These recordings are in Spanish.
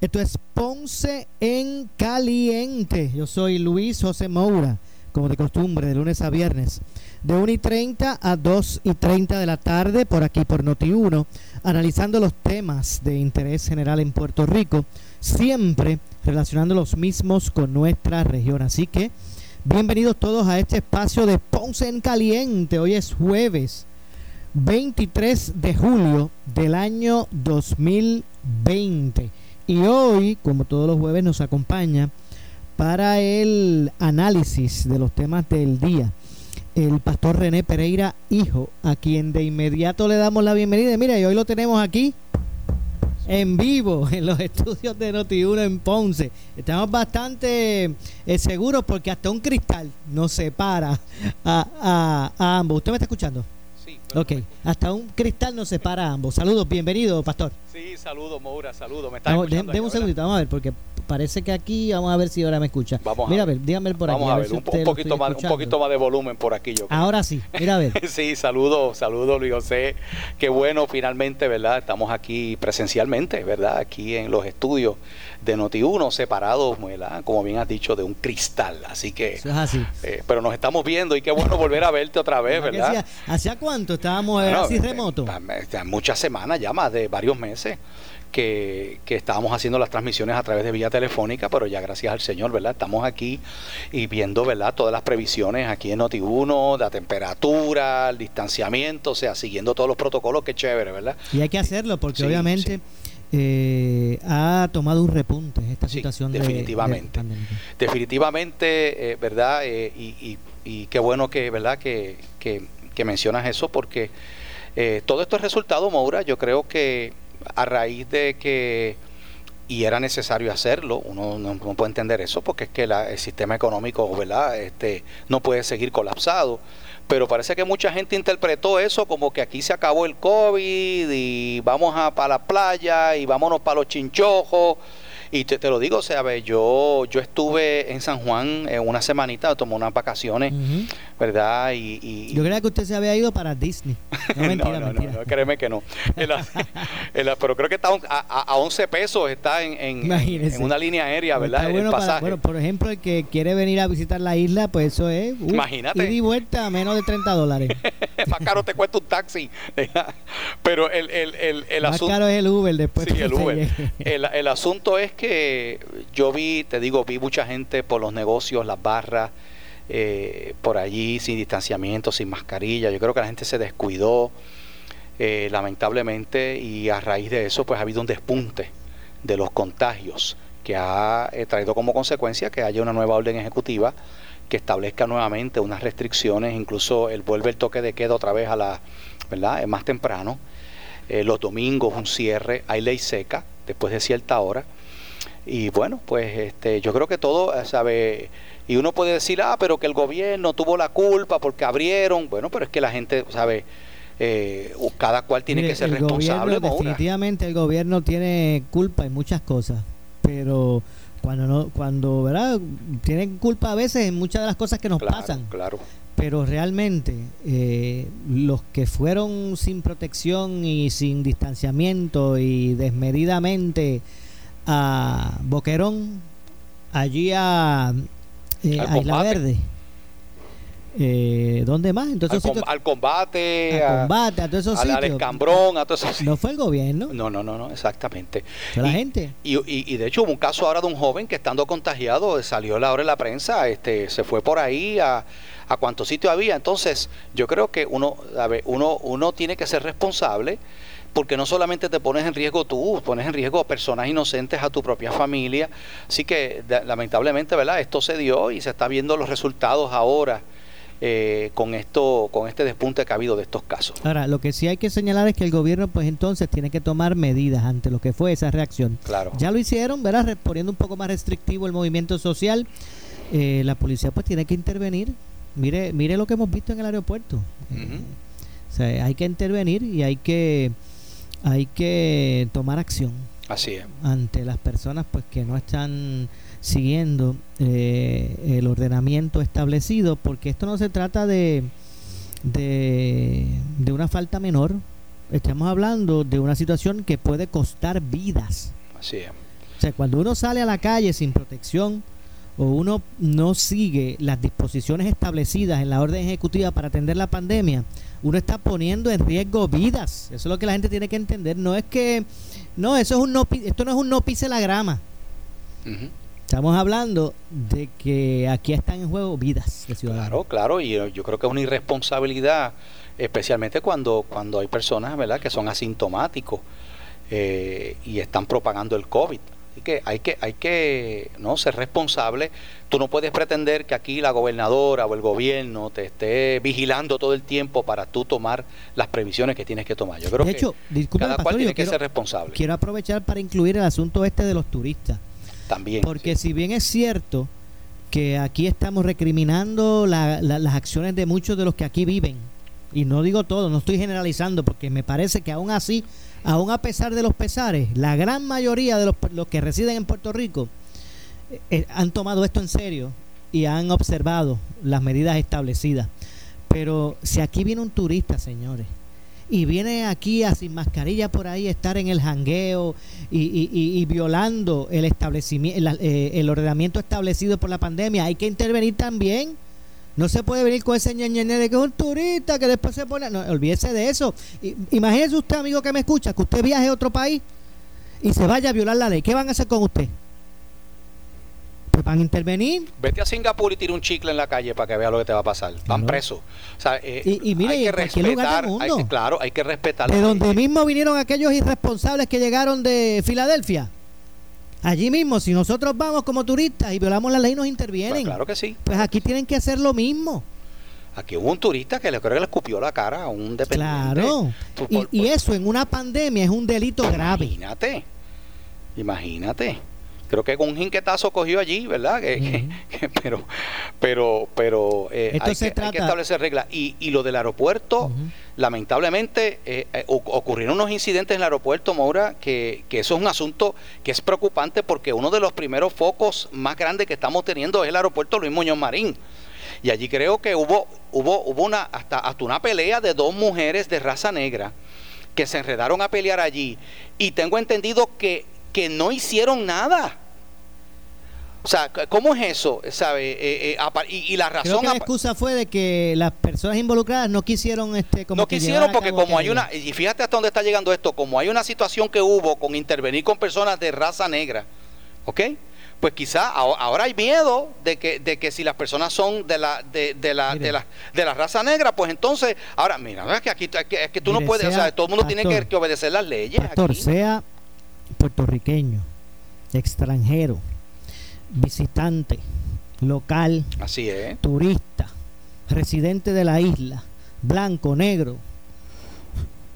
Esto es Ponce en Caliente. Yo soy Luis José Moura, como de costumbre, de lunes a viernes, de 1 y 30 a 2 y 30 de la tarde, por aquí por Noti1, analizando los temas de interés general en Puerto Rico, siempre relacionando los mismos con nuestra región. Así que, bienvenidos todos a este espacio de Ponce en Caliente. Hoy es jueves 23 de julio del año 2020. Y hoy, como todos los jueves, nos acompaña para el análisis de los temas del día el pastor René Pereira, hijo, a quien de inmediato le damos la bienvenida. Mira, y hoy lo tenemos aquí en vivo en los estudios de Noti1 en Ponce. Estamos bastante eh, seguros porque hasta un cristal nos separa a, a ambos. ¿Usted me está escuchando? Ok, hasta un cristal nos separa a ambos. Saludos, bienvenido, pastor. Sí, saludos, Moura, saludos. Me Deme un segundito, vamos a ver, porque parece que aquí, vamos a ver si ahora me escucha. Vamos a mira, a ver, dígame por aquí. Vamos a ver, un, poquito más, un poquito más de volumen por aquí. Yo Ahora sí, mira a ver. sí, saludos, saludos, Luis José. Qué bueno, finalmente, ¿verdad? Estamos aquí presencialmente, ¿verdad? Aquí en los estudios de Noti1, separados, ¿verdad? Como bien has dicho, de un cristal. Así que. Eso es así. Eh, pero nos estamos viendo y qué bueno volver a verte otra vez, ¿verdad? ¿Hacía cuánto estábamos así remoto? Muchas semanas ya, más de varios meses. Que, que, estábamos haciendo las transmisiones a través de vía telefónica, pero ya gracias al Señor, ¿verdad? Estamos aquí y viendo, ¿verdad? Todas las previsiones aquí en Noti1, la temperatura, el distanciamiento, o sea, siguiendo todos los protocolos, que chévere, ¿verdad? Y hay que hacerlo porque obviamente... Eh, ha tomado un repunte esta situación definitivamente definitivamente eh, verdad eh, y, y, qué bueno que verdad que, que, que mencionas eso porque eh, todo esto es resultado, Moura, yo creo que a raíz de que, y era necesario hacerlo, uno no, puede entender eso porque es que el sistema económico ¿verdad? Este, no puede seguir colapsado, pero parece que mucha gente interpretó eso como que aquí se acabó el COVID y vamos a para la playa y vámonos para los chinchojos y te, te, lo digo, o sea, yo, yo estuve en San Juan en una semanita, tomé unas vacaciones, ¿verdad? Y, y, yo creía que usted se había ido para Disney. No, mentira, no, no, no, créeme que no. pero creo que está a, a, 11 pesos, está en, en, en, una línea aérea, ¿verdad? Bueno, el pasaje. bueno, por ejemplo, el que quiere venir a visitar la isla, pues eso es. Uh, Imagínate. y vuelta a menos de 30 dólares. Más caro te cuesta un taxi. pero el, el, el, el Más caro es el Uber después. Sí, el Uber. El, el asunto es que yo vi, te digo, vi mucha gente por los negocios, las barras, eh, por allí sin distanciamiento, sin mascarilla. Yo creo que la gente se descuidó, eh, lamentablemente, y a raíz de eso, pues ha habido un despunte de los contagios que ha eh, traído como consecuencia que haya una nueva orden ejecutiva que establezca nuevamente unas restricciones, incluso el vuelve el toque de queda otra vez a la, ¿verdad? más temprano. los domingos un cierre, hay ley seca después de cierta hora y bueno, pues este, yo creo que todo, eh, ¿sabe? Y uno puede decir, ah, pero que el gobierno tuvo la culpa porque abrieron. Bueno, pero es que la gente, ¿sabe? Eh, cada cual tiene que ser responsable. definitivamente el gobierno tiene culpa en muchas cosas, pero cuando no, cuando, ¿verdad? Tienen culpa a veces en muchas de las cosas que nos pasan. Claro. Pero realmente eh, los que fueron sin protección y sin distanciamiento y desmedidamente a Boquerón, allí a, eh, Isla Verde. eh, ¿dónde más? Entonces, al, combate, al combate, a todos esos al, escambrón, a todos esos No fue el gobierno. No, no, no, no exactamente. Fue la gente. Y, y, de hecho hubo un caso ahora de un joven que estando contagiado salió la hora en la prensa, este, se fue por ahí a, a cuántos sitios había. Entonces, yo creo que uno, a ver, uno, uno tiene que ser responsable porque no solamente te pones en riesgo tú, pones en riesgo a personas inocentes, a tu propia familia. Así que lamentablemente, ¿verdad? Esto se dio y se está viendo los resultados ahora. Eh, con esto con este despunte que ha habido de estos casos. Ahora, lo que sí hay que señalar es que el gobierno pues entonces tiene que tomar medidas ante lo que fue esa reacción. Claro. Ya lo hicieron, ¿verdad? Poniendo un poco más restrictivo el movimiento social. Eh, la policía pues tiene que intervenir. Mire, mire lo que hemos visto en el aeropuerto. o sea, hay que intervenir y hay que hay que tomar acción. Así es. Ante las personas pues que no están siguiendo eh, el ordenamiento establecido, porque esto no se trata de, de, de una falta menor, estamos hablando de una situación que puede costar vidas. Así es. O sea, cuando uno sale a la calle sin protección o uno no sigue las disposiciones establecidas en la orden ejecutiva para atender la pandemia, uno está poniendo en riesgo vidas. Eso es lo que la gente tiene que entender. No es que, no, eso es un no, esto no es un no pise la grama. Estamos hablando de que aquí están en juego vidas de ciudadanos. Claro, claro, y yo creo que es una irresponsabilidad, especialmente cuando, cuando hay personas, ¿verdad?, que son asintomáticos eh, y están propagando el COVID que hay que, hay que ¿no? ser responsable. Tú no puedes pretender que aquí la gobernadora o el gobierno te esté vigilando todo el tiempo para tú tomar las previsiones que tienes que tomar. Yo creo de hecho, que cada cual tiene que ser responsable. Quiero aprovechar para incluir el asunto este de los turistas. También. Porque si bien es cierto que aquí estamos recriminando las acciones de muchos de los que aquí viven, y no digo todo, no estoy generalizando, porque me parece que aún así aún a pesar de los pesares, la gran mayoría de los, que residen en Puerto Rico eh, eh, han tomado esto en serio y han observado las medidas establecidas. Pero si aquí viene un turista, señores, y viene aquí a sin mascarilla por ahí estar en el jangueo y, violando el establecimiento eh, el ordenamiento establecido por la pandemia hay que intervenir también no se puede venir con ese ñeñeñe de que es un turista que después se pone. No, olvídese de eso. Imagínese usted, amigo que me escucha, que usted viaje a otro país y se vaya a violar la ley. ¿Qué van a hacer con usted? Pues van a intervenir. Vete a Singapur y tira un chicle en la calle para que vea lo que te va a pasar. Van presos. Eh, y, mire, hay que respetar. claro, hay que respetar. De donde mismo vinieron aquellos irresponsables que llegaron de Filadelfia. Allí mismo, si nosotros vamos como turistas y violamos la ley, nos intervienen. Pues claro que sí. Pues aquí tienen que hacer lo mismo. Aquí hubo un turista que le creo que le escupió la cara a un dependiente. Claro. y, eso en una pandemia es un delito grave. Imagínate. Imagínate. Creo que con un jinquetazo cogió allí, ¿verdad? pero pero pero eh, hay, que, establecer reglas. Y, y lo del aeropuerto, lamentablemente, eh, eh, ocurrieron unos incidentes en el aeropuerto, Maura, que, que eso es un asunto que es preocupante porque uno de los primeros focos más grandes que estamos teniendo es el aeropuerto Luis Muñoz Marín. Y allí creo que hubo, hubo, hubo una, hasta, hasta una pelea de dos mujeres de raza negra que se enredaron a pelear allí. Y tengo entendido que que no hicieron nada. O sea, ¿cómo es eso? ¿Sabe? Eh, eh, y, la razón. Creo que la excusa fue de que las personas involucradas no quisieron, este, como no quisieron porque como hay una y fíjate hasta dónde está llegando esto, como hay una situación que hubo con intervenir con personas de raza negra, ¿ok? Pues quizá ahora hay miedo de que, de que si las personas son de la de, de la, de la de la raza negra, pues entonces ahora mira, es que aquí es que, tú no puedes, o sea, todo el mundo tiene que, obedecer las leyes. Pastor, sea puertorriqueño, extranjero, visitante, local, Así es. turista, residente de la isla, blanco, negro,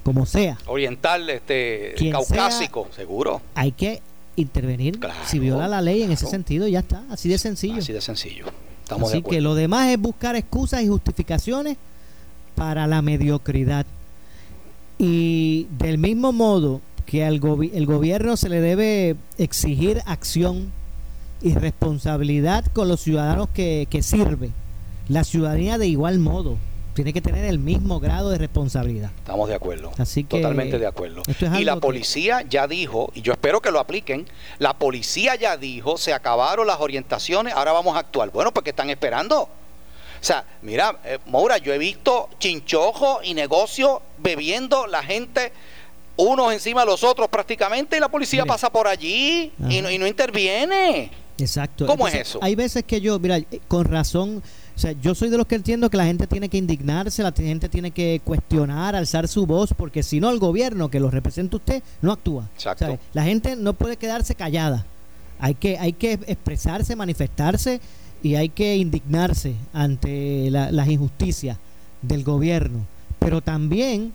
como sea. Oriental, este, caucásico, seguro. Hay que intervenir si viola la ley en ese sentido, ya está, así de sencillo. Así de sencillo. así que lo demás es buscar excusas y justificaciones para la mediocridad. Y del mismo modo que al el gobierno se le debe exigir acción y responsabilidad con los ciudadanos que, que sirve. La ciudadanía de igual modo tiene que tener el mismo grado de responsabilidad. Estamos de acuerdo. Así que Totalmente de acuerdo. y la policía ya dijo, y yo espero que lo apliquen, la policía ya dijo, se acabaron las orientaciones, ahora vamos a actuar. Bueno, porque están esperando. O sea, mira, eh, Maura, yo he visto chinchojos y negocios bebiendo la gente unos encima de los otros prácticamente y la policía pasa por allí y no, y no, interviene. Exacto. ¿Cómo es eso? Hay veces que yo, mira, eh, con razón, o sea, yo soy de los que entiendo que la gente tiene que indignarse, la gente tiene que cuestionar, alzar su voz, porque si no el gobierno que lo representa usted no actúa. Exacto. La gente no puede quedarse callada. Hay que, hay que expresarse, manifestarse y hay que indignarse ante las injusticias del gobierno, pero también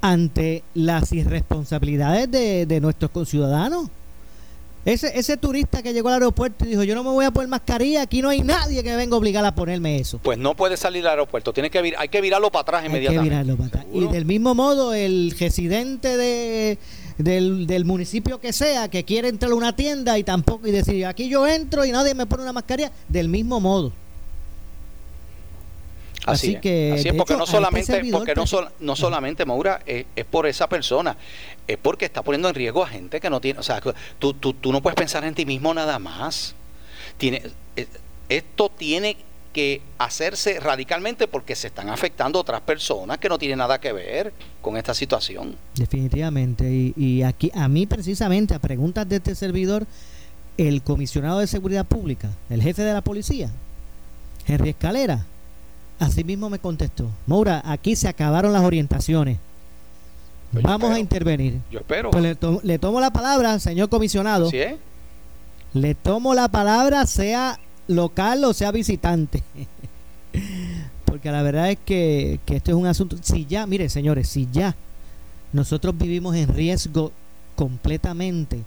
ante las irresponsabilidades de, de nuestros conciudadanos. Ese, ese turista que llegó al aeropuerto y dijo, yo no me voy a poner mascarilla, aquí no hay nadie que me venga a obligar a ponerme eso. Pues no puede salir al aeropuerto, tiene que vir, hay que virarlo para atrás inmediatamente. Hay que virarlo para atrás. Y del mismo modo, el residente de, del, del, municipio que sea que quiere entrar a una tienda y tampoco y decir aquí yo entro y nadie me pone una mascarilla del mismo modo así, que así es porque no este solamente porque no, no solamente Maura es, por esa persona es porque está poniendo en riesgo a gente que no tiene o sea tú, tú, tú no puedes pensar en ti mismo nada más tiene eh, esto tiene que hacerse radicalmente porque se están afectando otras personas que no tienen nada que ver con esta situación. Definitivamente. Y, y aquí, a mí precisamente, a preguntas de este servidor, el comisionado de seguridad pública, el jefe de la policía, Henry Escalera, así mismo me contestó, Moura, aquí se acabaron las orientaciones. Pues Vamos a intervenir. Yo espero. Pues le, tomo la palabra, señor comisionado. ¿Sí Le tomo la palabra, sea local o sea visitante. Porque la verdad es que, que esto es un asunto. Si ya, mire señores, si ya nosotros vivimos en riesgo completamente,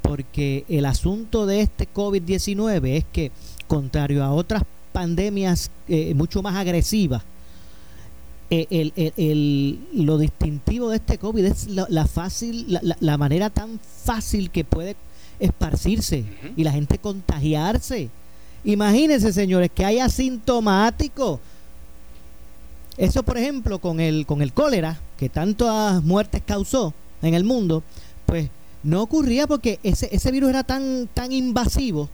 porque el asunto de este COVID-19 es que, contrario a otras pandemias eh, mucho más agresivas, eh, el, el, lo distintivo de este COVID es la, fácil, la, la, manera tan fácil que puede esparcirse y la gente contagiarse. Imagínense, señores, que hay asintomáticos. Eso, por ejemplo, con el, con el cólera, que tantas muertes causó en el mundo, pues no ocurría porque ese, ese virus era tan, tan invasivo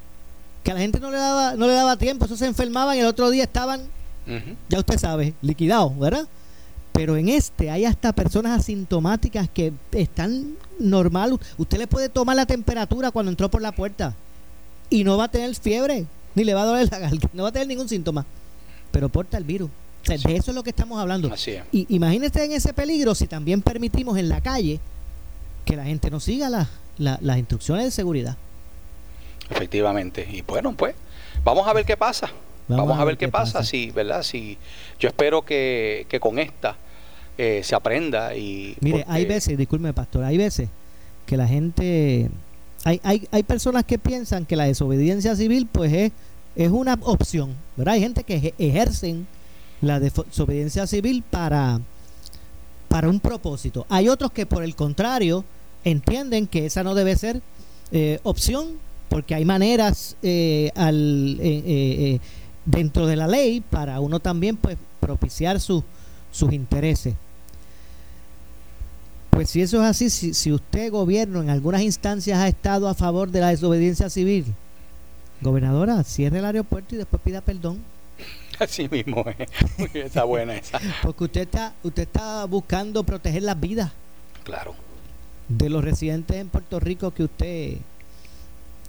que a la gente no le daba, no le daba tiempo, eso se enfermaban y el otro día estaban, ya usted sabe, liquidados, ¿verdad? Pero en este hay hasta personas asintomáticas que están normal. Usted le puede tomar la temperatura cuando entró por la puerta y no va a tener fiebre ni le va a doler la garganta, no va a tener ningún síntoma, pero porta el virus. De eso es lo que estamos hablando. Y imagínese en ese peligro si también permitimos en la calle que la gente no siga las instrucciones de seguridad. Efectivamente. Y bueno, pues vamos a ver qué pasa. Vamos, a ver qué, pasa. Si, ¿verdad? Si yo espero que, que con esta eh, se aprenda y mire, hay veces, disculpe pastor, hay veces que la gente hay, hay, hay personas que piensan que la desobediencia civil pues es es una opción, ¿verdad? Hay gente que ejercen la desobediencia civil para, para un propósito. Hay otros que por el contrario entienden que esa no debe ser eh, opción porque hay maneras eh, al, eh, dentro de la ley para uno también pues propiciar sus intereses. Pues si eso es así, si, si usted gobierno en algunas instancias ha estado a favor de la desobediencia civil, Gobernadora, cierre el aeropuerto y después pida perdón. Así mismo es. Está buena esa. Porque usted está, usted está buscando proteger las vidas. Claro. De los residentes en Puerto Rico que usted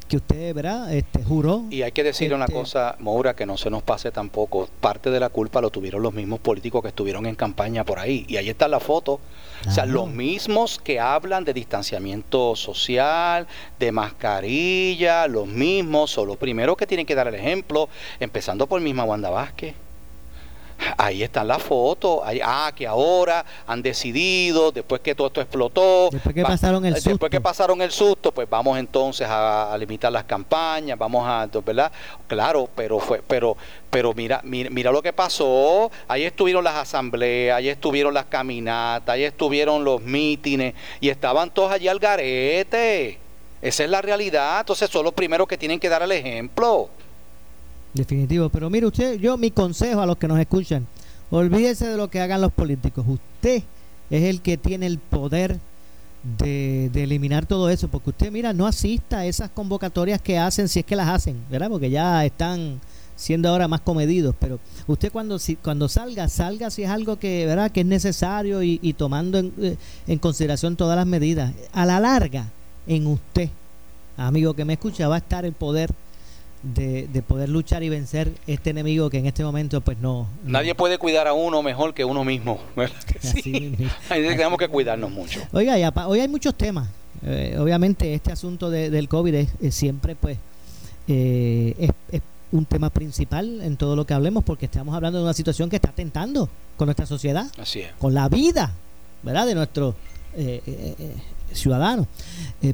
que usted, ¿verdad? Este, juró. Y hay que decir una este, cosa, Moura, que no se nos pase tampoco. Parte de la culpa lo tuvieron los mismos políticos que estuvieron en campaña por ahí. Y ahí está la foto. O sea, los mismos que hablan de distanciamiento social, de mascarilla, los mismos son los primeros que tienen que dar el ejemplo, empezando por misma Wanda Vázquez. Ahí están las fotos. ah, que ahora han decidido, después que todo esto explotó. Después que pasaron el susto. Después que pasaron el susto, pues vamos entonces a, limitar las campañas, vamos a, ¿verdad? Claro, pero fue, pero, pero mira, mira, mira lo que pasó. Ahí estuvieron las asambleas, ahí estuvieron las caminatas, ahí estuvieron los mítines y estaban todos allí al garete. Esa es la realidad. Entonces son los primeros que tienen que dar el ejemplo. Definitivo. Pero mire usted, yo mi consejo a los que nos escuchan, olvídese de lo que hagan los políticos. Usted es el que tiene el poder de, eliminar todo eso, porque usted, mira, no asista a esas convocatorias que hacen, si es que las hacen, ¿verdad? Porque ya están siendo ahora más comedidos, pero usted cuando si, cuando salga, salga si es algo que, ¿verdad? que es necesario y, tomando en, eh, en, consideración todas las medidas. A la larga, en usted, amigo que me escucha, va a estar el poder de, de, poder luchar y vencer este enemigo que en este momento pues no... Nadie puede cuidar a uno mejor que uno mismo. Sí. tenemos que cuidarnos mucho. Oiga, ya, hoy hay muchos temas. Eh, obviamente este asunto del COVID es, siempre pues eh, es, un tema principal en todo lo que hablemos porque estamos hablando de una situación que está atentando con nuestra sociedad, Así con la vida, ¿verdad? De nuestros eh, ciudadanos.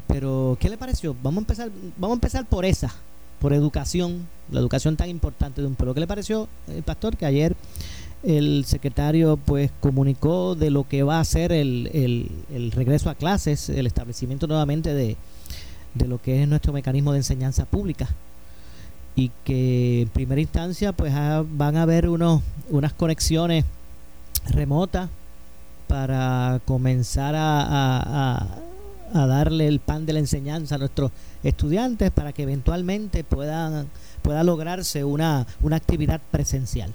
pero ¿qué le pareció? Vamos a empezar, vamos a empezar por esa por educación, la educación tan importante de un pueblo. ¿Qué le pareció, el pastor, que ayer el secretario pues comunicó de lo que va a ser el, el, regreso a clases, el establecimiento nuevamente de, de lo que es nuestro mecanismo de enseñanza pública? y que en primera instancia pues van a haber unos, unas conexiones remotas para comenzar a, a darle el pan de la enseñanza a nuestros estudiantes para que eventualmente puedan pueda lograrse una, una actividad presencial.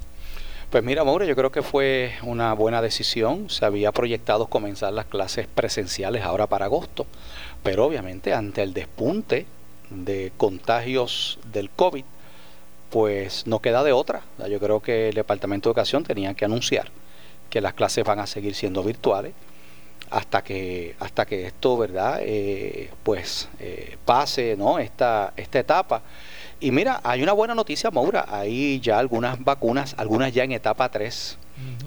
Pues mira, Mauro, yo creo que fue una buena decisión. Se había proyectado comenzar las clases presenciales ahora para agosto, pero obviamente ante el despunte de contagios del COVID, pues no queda de otra. Yo creo que el Departamento de Educación tenía que anunciar que las clases van a seguir siendo virtuales hasta que hasta que esto verdad eh, pues eh, pase no esta esta etapa y mira hay una buena noticia Maura hay ya algunas vacunas algunas ya en etapa 3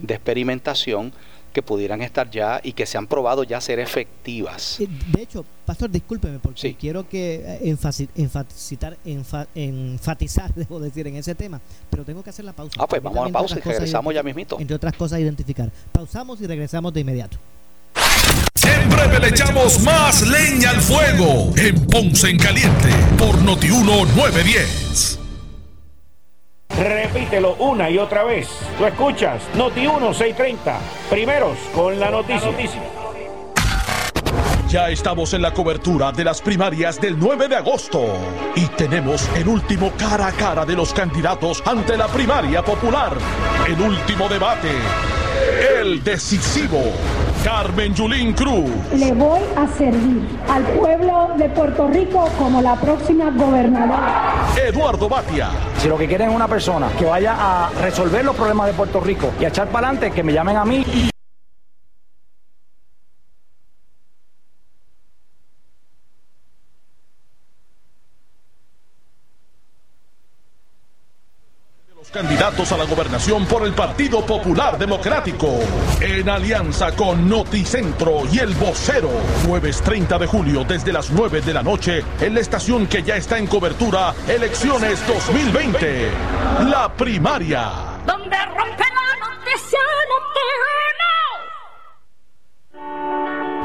de experimentación que pudieran estar ya y que se han probado ya ser efectivas. Eh, de hecho, pastor, discúlpeme porque quiero que enfatizar, enfatizar, debo decir, en ese tema, pero tengo que hacer la pausa. Ah, pues vamos a la pausa y regresamos ya mismito. Entre otras cosas, identificar. Pausamos y regresamos de inmediato. En breve le echamos más leña al fuego en Ponce en Caliente por Notiuno 910. Repítelo una y otra vez. Tú escuchas Noti1 630. Primeros con la noticia. Ya estamos en la cobertura de las primarias del 9 de agosto y tenemos el último cara a cara de los candidatos ante la primaria popular. El último debate. El decisivo Carmen Yulín Cruz. Le voy a servir al pueblo de Puerto Rico como la próxima gobernadora. Eduardo Batia. Si lo que quieren es una persona que vaya a resolver los problemas de Puerto Rico y a echar para adelante, que me llamen a mí. Candidatos a la gobernación por el Partido Popular Democrático. En alianza con Noticentro y El Vocero. Jueves 30 de julio desde las 9 de la noche en la estación que ya está en cobertura Elecciones 2020. La primaria. Donde rompe la noticia,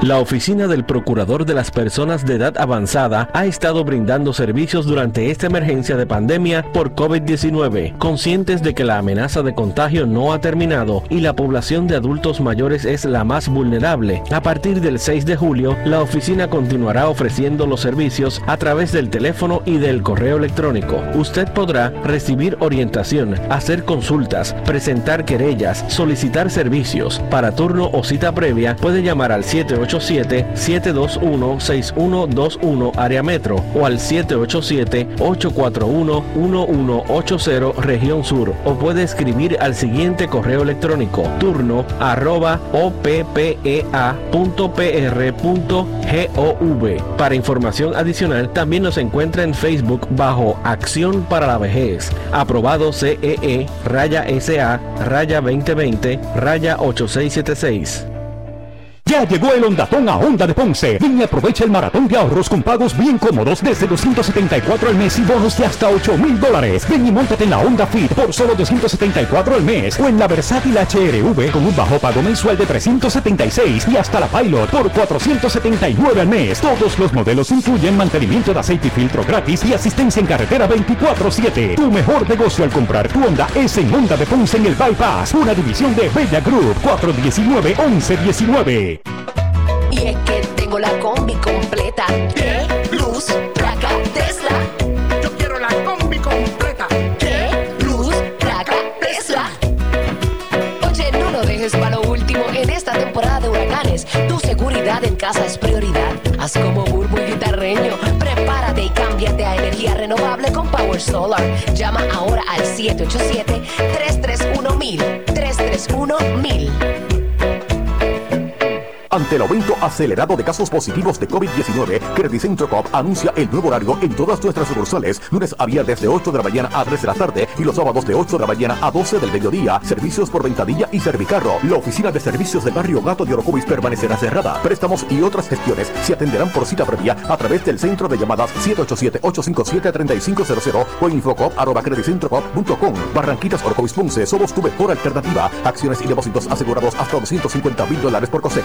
La Oficina del Procurador de las Personas de Edad Avanzada ha estado brindando servicios durante esta emergencia de pandemia por COVID-19, conscientes de que la amenaza de contagio no ha terminado y la población de adultos mayores es la más vulnerable. A partir del 6 de julio, la oficina continuará ofreciendo los servicios a través del teléfono y del correo electrónico. Usted podrá recibir orientación, hacer consultas, presentar querellas, solicitar servicios. Para turno o cita previa, puede llamar al 78 787-721-6121 área metro o al 787-841-1180 región sur o puede escribir al siguiente correo electrónico turno arroba oppea.pr.gov. Para información adicional también nos encuentra en Facebook bajo Acción para la Vejez, aprobado CEE, e, raya SA, raya 2020, raya 8676. Ya llegó el Ondatón a Honda de Ponce. Ven y aprovecha el maratón de ahorros con pagos bien cómodos desde 274 al mes y bonos de hasta 8 mil dólares. Ven y montate en la Honda Fit por solo 274 al mes o en la versátil HRV con un bajo pago mensual de 376 y hasta la Pilot por 479 al mes. Todos los modelos incluyen mantenimiento de aceite y filtro gratis y asistencia en carretera 24-7. Tu mejor negocio al comprar tu Honda es en Honda de Ponce en el Bypass, una división de Bella Group 419-1119. Y es que tengo la combi completa. ¿Qué? Luz, placa, Tesla. Yo quiero la combi completa. ¿Qué? Luz, placa, Tesla. Oye, no lo dejes para lo último en esta temporada de huracanes. Tu seguridad en casa es prioridad. Haz como Burbu y Guitarreño. Prepárate y cámbiate a energía renovable con Power Solar. Llama ahora al 787 331 1000 331 1000 ante el aumento acelerado de casos positivos de COVID-19, Credicentro Coop anuncia el nuevo horario en todas nuestras sucursales, lunes a viernes de 8 de la mañana a 3 de la tarde y los sábados de 8 de la mañana a 12 del mediodía. Servicios por ventadilla y servicarro. La oficina de servicios del barrio Gato de Orocovis permanecerá cerrada. Préstamos y otras gestiones se atenderán por cita previa a través del centro de llamadas 787-857-3500 o infocop.com. Barranquitas Orocovis Ponce, somos tu mejor alternativa. Acciones y depósitos asegurados hasta 250 mil dólares por COSEC.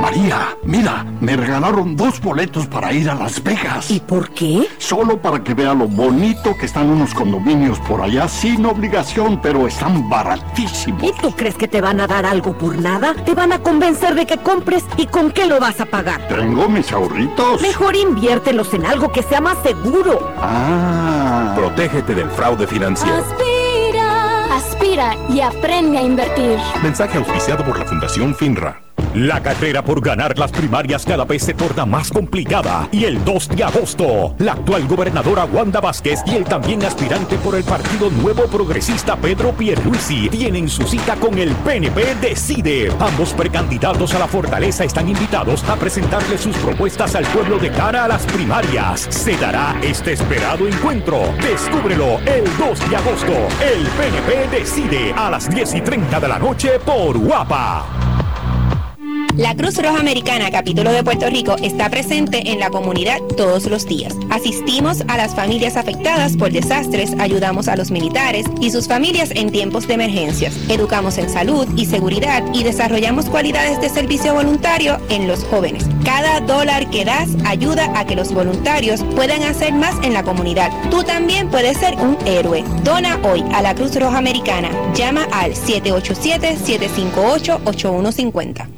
María, mira, me regalaron dos boletos para ir a Las Vegas. ¿Y por qué? Solo para que vea lo bonito que están unos condominios por allá sin obligación, pero están baratísimos. ¿Y tú crees que te van a dar algo por nada? Te van a convencer de que compres y con qué lo vas a pagar. Tengo mis ahorritos. Mejor inviértelos en algo que sea más seguro. Ah. Protégete del fraude financiero. Aspira, aspira y aprende a invertir. Mensaje auspiciado por la Fundación FINRA. La carrera por ganar las primarias cada vez se torna más complicada y el 2 de agosto, la actual gobernadora Wanda Vázquez y el también aspirante por el Partido Nuevo Progresista Pedro Pierluisi tienen su cita con el PNP Decide. Ambos precandidatos a la fortaleza están invitados a presentarle sus propuestas al pueblo de cara a las primarias. Se dará este esperado encuentro. Descúbrelo el 2 de agosto. El PNP Decide a las 10 y 30 de la noche por Guapa. La Cruz Roja Americana, capítulo de Puerto Rico, está presente en la comunidad todos los días. Asistimos a las familias afectadas por desastres, ayudamos a los militares y sus familias en tiempos de emergencias, educamos en salud y seguridad y desarrollamos cualidades de servicio voluntario en los jóvenes. Cada dólar que das ayuda a que los voluntarios puedan hacer más en la comunidad. Tú también puedes ser un héroe. Dona hoy a la Cruz Roja Americana. Llama al 787-758-8150.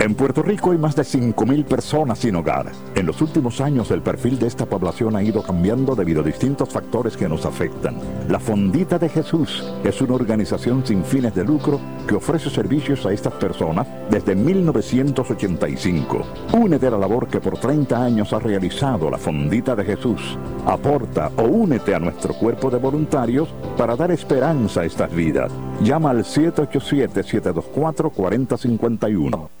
En Puerto Rico hay más de 5.000 personas sin hogar. En los últimos años el perfil de esta población ha ido cambiando debido a distintos factores que nos afectan. La Fondita de Jesús es una organización sin fines de lucro que ofrece servicios a estas personas desde 1985. Únete a la labor que por 30 años ha realizado la Fondita de Jesús. Aporta o únete a nuestro cuerpo de voluntarios para dar esperanza a estas vidas. Llama al 787-724-4051.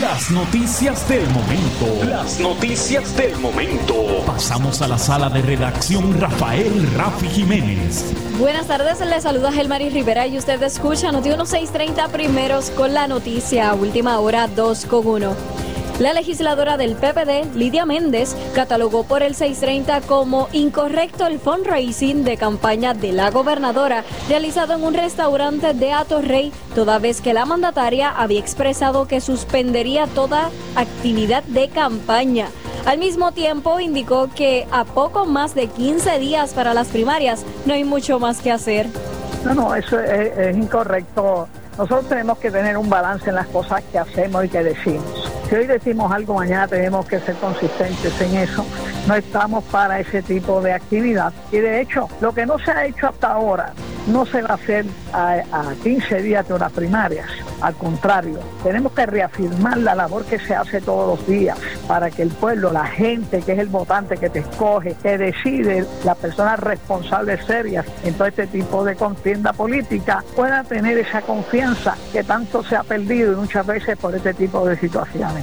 las noticias del momento. Las noticias del momento. Pasamos a la sala de redacción Rafael Rafi Jiménez. Buenas tardes, les saluda Gelmaris Rivera y usted escucha Noti 1630 primeros con la noticia, última hora 2 con 1. La legisladora del PPD, Lidia Méndez, catalogó por el 630 como incorrecto el fundraising de campaña de la gobernadora realizado en un restaurante de Atorrey, toda vez que la mandataria había expresado que suspendería toda actividad de campaña. Al mismo tiempo, indicó que a poco más de 15 días para las primarias no hay mucho más que hacer. No, no, eso es, es incorrecto. Nosotros tenemos que tener un balance en las cosas que hacemos y que decimos. Si hoy decimos algo, mañana tenemos que ser consistentes en eso. No estamos para ese tipo de actividad. Y de hecho, lo que no se ha hecho hasta ahora no se va a hacer a, a 15 días de las primarias. Al contrario, tenemos que reafirmar la labor que se hace todos los días para que el pueblo, la gente que es el votante que te escoge, que decide, las personas responsables serias en todo este tipo de contienda política, puedan tener esa confianza que tanto se ha perdido muchas veces por este tipo de situaciones.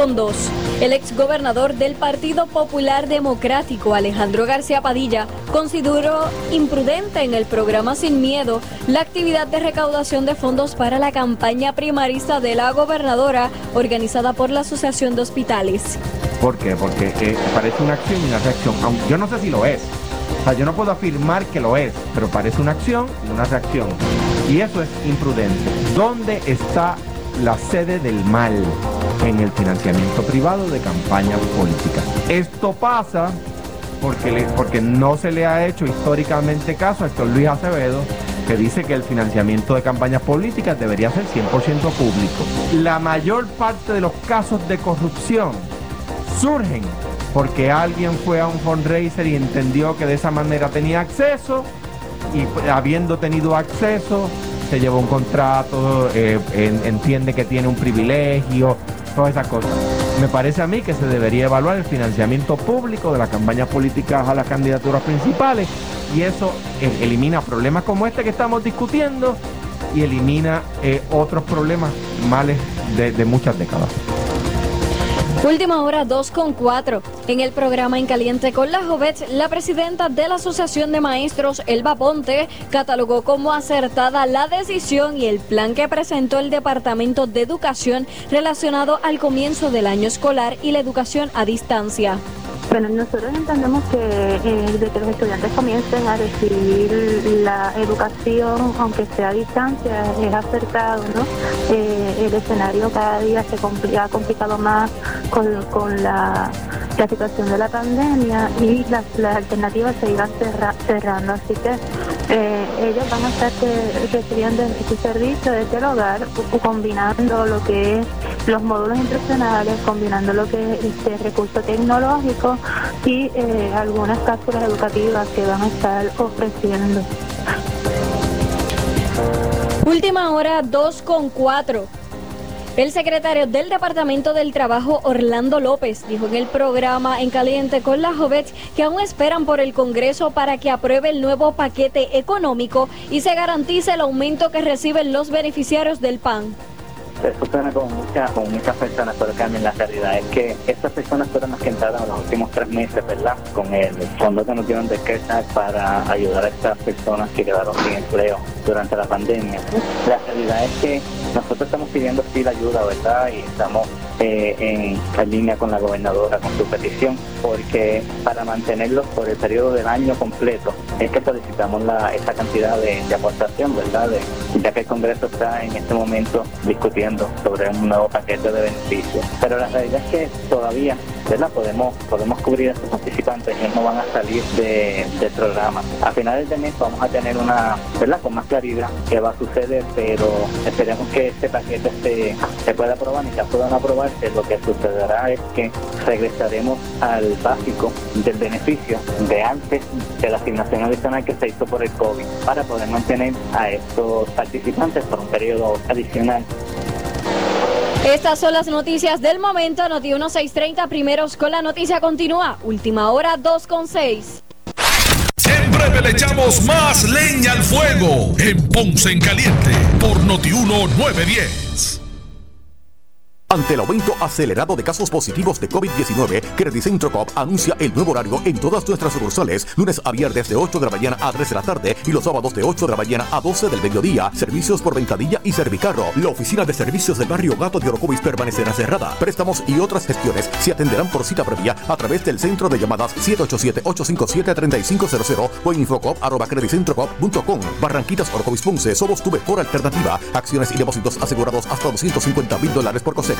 Con dos, el exgobernador del Partido Popular Democrático, Alejandro García Padilla, consideró imprudente en el programa Sin Miedo la actividad de recaudación de fondos para la campaña primarista de la gobernadora organizada por la Asociación de Hospitales. ¿Por qué? Porque eh, parece una acción y una reacción. Yo no sé si lo es. O sea, yo no puedo afirmar que lo es, pero parece una acción y una reacción. Y eso es imprudente. ¿Dónde está la sede del mal en el financiamiento privado de campañas políticas. Esto pasa porque, porque no se le ha hecho históricamente caso a Héctor Luis Acevedo, que dice que el financiamiento de campañas políticas debería ser 100% público. La mayor parte de los casos de corrupción surgen porque alguien fue a un fundraiser y entendió que de esa manera tenía acceso y habiendo tenido acceso se llevó un contrato, eh, en, entiende que tiene un privilegio, todas esas cosas. Me parece a mí que se debería evaluar el financiamiento público de las campañas políticas a las candidaturas principales y eso eh, elimina problemas como este que estamos discutiendo y elimina eh, otros problemas males de muchas décadas. Última hora 2 con 4. En el programa En Caliente con la Jovet, la presidenta de la Asociación de Maestros, Elba Ponte, catalogó como acertada la decisión y el plan que presentó el Departamento de Educación relacionado al comienzo del año escolar y la educación a distancia. Bueno, nosotros entendemos que eh, que los estudiantes comiencen a recibir la educación, aunque sea a distancia, es acertado, ¿no? Eh, el escenario cada día se complica, ha complicado más con, con la, la, situación de la pandemia y las, las alternativas se irán cerra, cerrando. Así que eh, ellos van a estar recibiendo este servicio desde el hogar, combinando lo que es los módulos instruccionales, combinando lo que es este recurso tecnológico y eh, algunas cápsulas educativas que van a estar ofreciendo. Última hora 2 con 4. El secretario del Departamento del Trabajo, Orlando López, dijo en el programa En Caliente con la que aún esperan por el Congreso para que apruebe el nuevo paquete económico y se garantice el aumento que reciben los beneficiarios del PAN eso suena con, mucha, con muchas personas, pero también la realidad es que estas personas fueron las que entraron los últimos tres meses, ¿verdad? Con el fondo que nos dieron de CARES para ayudar a estas personas que quedaron sin empleo durante la pandemia. La realidad es que nosotros estamos pidiendo sí la ayuda, ¿verdad? Y estamos eh, en, línea con la gobernadora con su petición, porque para mantenerlos por el periodo del año completo es que solicitamos la, esa cantidad de, aportación, ¿verdad? ya que el Congreso está en este momento discutiendo sobre un nuevo paquete de beneficios. Pero la realidad es que todavía ¿verdad? Podemos, podemos cubrir a estos participantes, ellos no van a salir de, del programa. A finales de mes vamos a tener una, ¿verdad? Con más claridad qué va a suceder, pero esperemos que este paquete se, se pueda aprobar y ya puedan Lo que sucederá es que regresaremos al básico del beneficio de antes de la asignación adicional que se hizo por el COVID para poder mantener a estos participantes por un periodo adicional estas son las noticias del momento. Noti 1630 primeros con la noticia continúa. Última hora 2 con 6. Siempre le echamos más leña al fuego en Ponce en Caliente por Noti 1910. Ante el aumento acelerado de casos positivos de COVID-19, Credit Centro Coop anuncia el nuevo horario en todas nuestras sucursales, lunes a viernes de 8 de la mañana a 3 de la tarde y los sábados de 8 de la mañana a 12 del mediodía. Servicios por ventadilla y servicarro. La oficina de servicios del barrio Gato de Orocovis permanecerá cerrada. Préstamos y otras gestiones se atenderán por cita previa a través del centro de llamadas 787-857-3500 o infocop.com. Barranquitas Orocovis Ponce, somos tu mejor alternativa. Acciones y depósitos asegurados hasta 250 mil dólares por COSEC.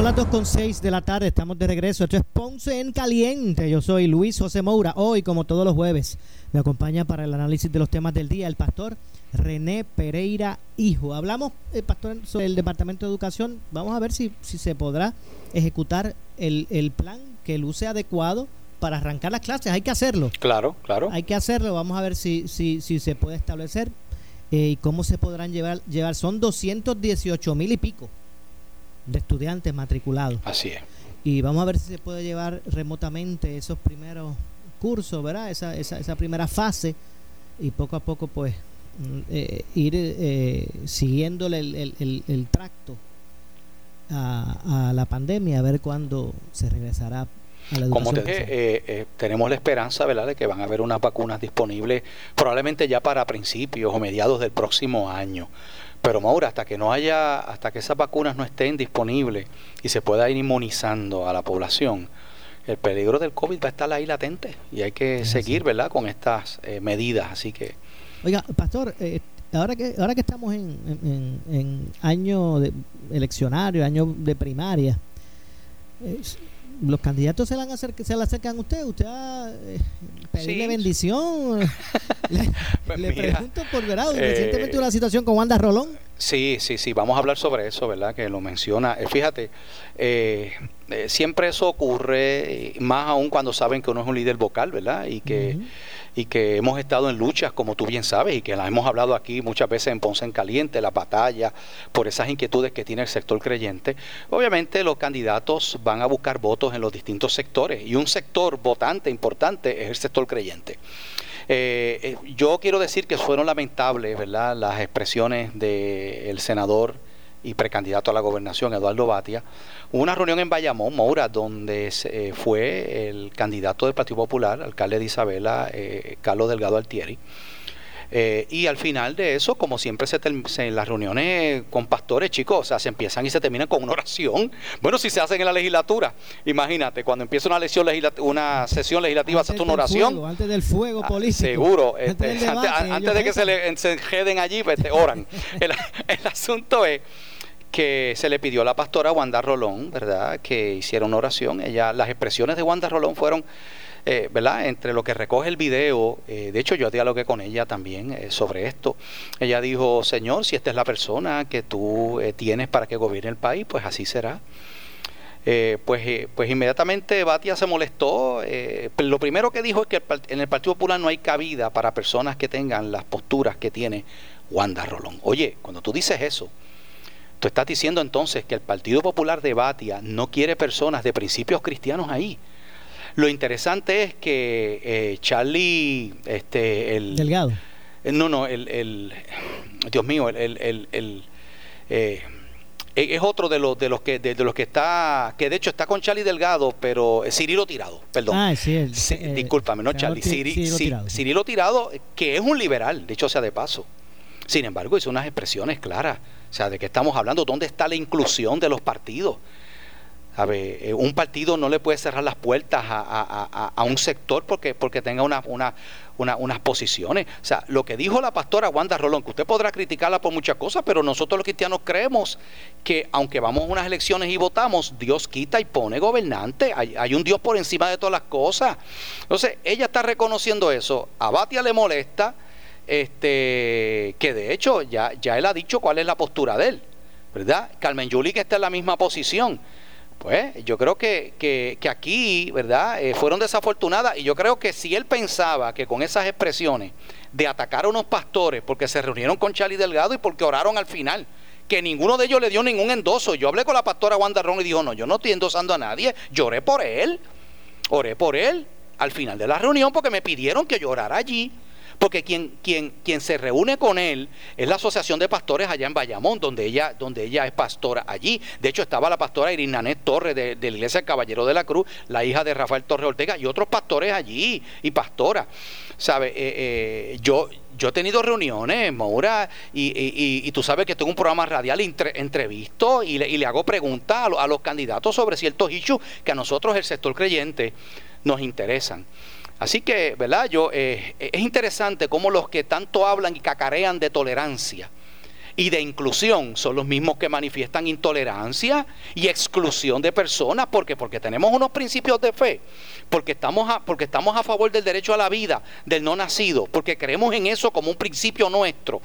Son las 2.6 de la tarde, estamos de regreso. Esto es Ponce en Caliente. Yo soy Luis José Moura. Hoy, como todos los jueves, me acompaña para el análisis de los temas del día el pastor René Pereira Hijo. Hablamos, eh, pastor, sobre el Departamento de Educación. Vamos a ver si, si se podrá ejecutar el, el plan que luce adecuado para arrancar las clases. Hay que hacerlo. Claro, claro. Hay que hacerlo. Vamos a ver si, si, si se puede establecer eh, y cómo se podrán llevar. llevar. Son 218 mil y pico de estudiantes matriculados. Así es. Y vamos a ver si se puede llevar remotamente esos primeros cursos, ¿verdad? Esa, esa, esa primera fase y poco a poco pues mm, eh, ir eh, siguiéndole el, el, el, el tracto a, a, la pandemia, a ver cuándo se regresará a la educación. Como te dije, eh, eh, tenemos la esperanza, ¿verdad?, de que van a haber unas vacunas disponibles probablemente ya para principios o mediados del próximo año. Pero Maura, hasta que no haya, hasta que esas vacunas no estén disponibles y se pueda ir inmunizando a la población, el peligro del COVID va a estar ahí latente y hay que seguir, ¿verdad?, con estas eh, medidas. Así que. Oiga, pastor, eh, ahora que ahora que estamos en, en, en año de eleccionario, año de primaria, eh, los candidatos se, le acercan, se le acercan a usted, usted a eh, pedirle Sí. bendición. le Pues le mira, pregunto por verado, eh, recientemente una situación con Wanda Rolón. Sí, sí, sí, vamos a hablar sobre eso, ¿verdad? Que lo menciona. Eh, fíjate, eh, eh, siempre eso ocurre, eh, más aún cuando saben que uno es un líder vocal, ¿verdad? Y que, y que hemos estado en luchas, como tú bien sabes, y que las hemos hablado aquí muchas veces en Ponce en Caliente, la batalla por esas inquietudes que tiene el sector creyente. Obviamente los candidatos van a buscar votos en los distintos sectores, y un sector votante importante es el sector creyente. Eh, eh, yo quiero decir que fueron lamentables, ¿verdad?, las expresiones del senador y precandidato a la gobernación, Eduardo Batia. Una reunión en Bayamón, Moura, donde eh, fue el candidato del Partido Popular, alcalde de Isabela, eh, Carlos Delgado Altieri. Eh, y al final de eso, como siempre se, en las reuniones con pastores, chicos, o sea, se empiezan y se terminan con una oración. Bueno, si se hacen en la legislatura, imagínate, cuando empieza una, legislat- una sesión legislativa, se hace una oración. fuego, antes del fuego político. Seguro, Antes este, antes, debate, antes de que se, le, se enjeden allí, pues, te oran. El, el asunto es que se le pidió a la pastora Wanda Rolón, ¿verdad?, que hiciera una oración. Ella, las expresiones de Wanda Rolón fueron, eh, ¿verdad?, entre lo que recoge el video. eh, de hecho, yo dialogué con ella también eh, sobre esto. Ella dijo, Señor, si esta es la persona que tú eh, tienes para que gobierne el país, pues así será. Pues, pues inmediatamente Batia se molestó. lo primero que dijo es que en el Partido Popular no hay cabida para personas que tengan las posturas que tiene Wanda Rolón. Oye, cuando tú dices eso, tú estás diciendo entonces que el Partido Popular de Batia no quiere personas de principios cristianos ahí. Lo interesante es que eh, Charlie, este, el Delgado. eh, No, no, el, el- Dios mío, el, el, eh, e- es otro de los de los que de, de los que está que de hecho está con Charlie Delgado, pero eh, Cirilo Tirado, perdón. Ah, sí, el- Sí, eh, discúlpame, no Charlie, Ci- Ciri- Cirilo Ci- Tirado. Cirilo Tirado, que es un liberal, dicho sea de paso. Sin embargo, hizo unas expresiones claras, o sea, de que estamos hablando, ¿dónde está la inclusión de los partidos? Eh, Un partido no le puede cerrar las puertas a, un sector porque, porque tenga una, una- una- unas posiciones. O sea, lo que dijo la pastora Wanda Rolón, que usted podrá criticarla por muchas cosas, pero nosotros los cristianos creemos que aunque vamos a unas elecciones y votamos, Dios quita y pone gobernante. Hay, hay un Dios por encima de todas las cosas. Entonces, ella está reconociendo eso. A Batia le molesta, este, que de hecho ya, ya él ha dicho cuál es la postura de él. ¿Verdad? Carmen Yuli que está en la misma posición. Pues yo creo que, que, aquí, ¿verdad? Eh, fueron desafortunadas y yo creo que si él pensaba que con esas expresiones de atacar a unos pastores porque se reunieron con Charlie Delgado y porque oraron al final, que ninguno de ellos le dio ningún endoso. Yo hablé con la pastora Wanda Ron y dijo, no, yo no estoy endosando a nadie, lloré por él, oré por él al final de la reunión porque me pidieron que llorara allí. Porque quien, quien, quien se reúne con él es la Asociación de Pastores allá en Bayamón, donde ella, donde ella es pastora allí. De hecho, estaba la pastora Irinanet Torres de, de la Iglesia Caballero de la Cruz, la hija de Rafael Torres Ortega, y otros pastores allí, y pastora. ¿Sabe? Eh, eh, yo, yo he tenido reuniones, Maura, y, y, y, tú sabes que tengo un programa radial, entre, entrevisto y le, y le, hago preguntas a, lo, a, los candidatos sobre ciertos issues que a nosotros, el sector creyente, nos interesan. Así que, ¿verdad? Yo, eh, es interesante cómo los que tanto hablan y cacarean de tolerancia y de inclusión son los mismos que manifiestan intolerancia y exclusión de personas. ¿Por qué? Porque tenemos unos principios de fe, porque estamos, porque estamos a favor del derecho a la vida del no nacido, porque creemos en eso como un principio nuestro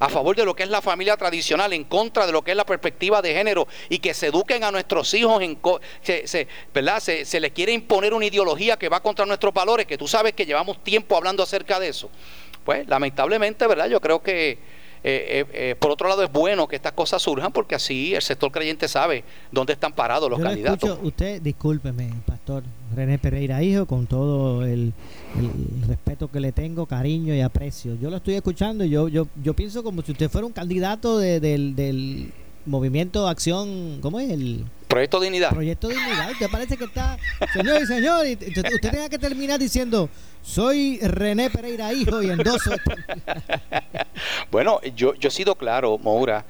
a favor de lo que es la familia tradicional, en contra de lo que es la perspectiva de género y que se eduquen a nuestros hijos, en, se, se, ¿verdad? Se, se les quiere imponer una ideología que va contra nuestros valores, que tú sabes que llevamos tiempo hablando acerca de eso. Pues lamentablemente, ¿verdad? Yo creo que eh, eh, por otro lado es bueno que estas cosas surjan porque así el sector creyente sabe dónde están parados los Yo candidatos. Escucho, usted, discúlpeme, pastor René Pereira Hijo, con todo el, el, respeto que le tengo, cariño y aprecio. Yo lo estoy escuchando y yo, yo, yo pienso como si usted fuera un candidato de, del, del movimiento Acción, ¿cómo es? El Proyecto Dignidad. Proyecto Dignidad. Usted parece que está, señor y señor, y usted, usted tenga que terminar diciendo, soy René Pereira Hijo y endoso. bueno, yo, yo he sido claro, Moura,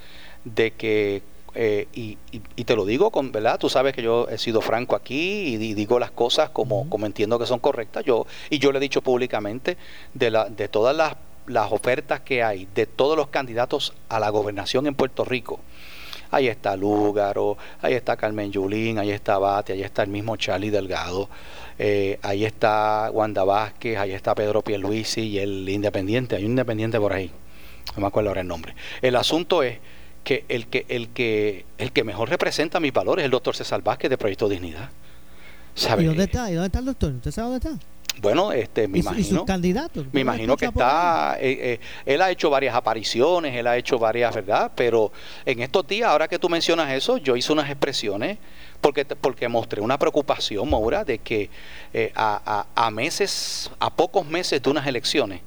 de que eh, y, y, y, te lo digo con verdad, tú sabes que yo he sido franco aquí y, y digo las cosas como, uh -huh. como entiendo que son correctas. Yo, y yo le he dicho públicamente de, la, de todas las, las ofertas que hay, de todos los candidatos a la gobernación en Puerto Rico. Ahí está Lúgaro, ahí está Carmen Yulín, ahí está Bate, ahí está el mismo Charlie Delgado, eh, ahí está Wanda Vázquez, ahí está Pedro Pierluisi y el independiente, hay un independiente por ahí, no me acuerdo ahora el nombre. El asunto es que el que, el que, el que mejor representa mis valores es el doctor César Vázquez de Proyecto Dignidad. ¿Sabe? ¿Y dónde está? ¿Y dónde está el doctor? ¿Usted sabe dónde está? Bueno, este, me ¿Y, imagino. ¿Y sus candidatos? Me imagino que está. Eh, eh, él ha hecho varias apariciones, él ha hecho varias, ¿verdad? Pero en estos días, ahora que tú mencionas eso, yo hice unas expresiones porque, porque mostré una preocupación, Maura, de que eh, a, a, a meses, a pocos meses de unas elecciones,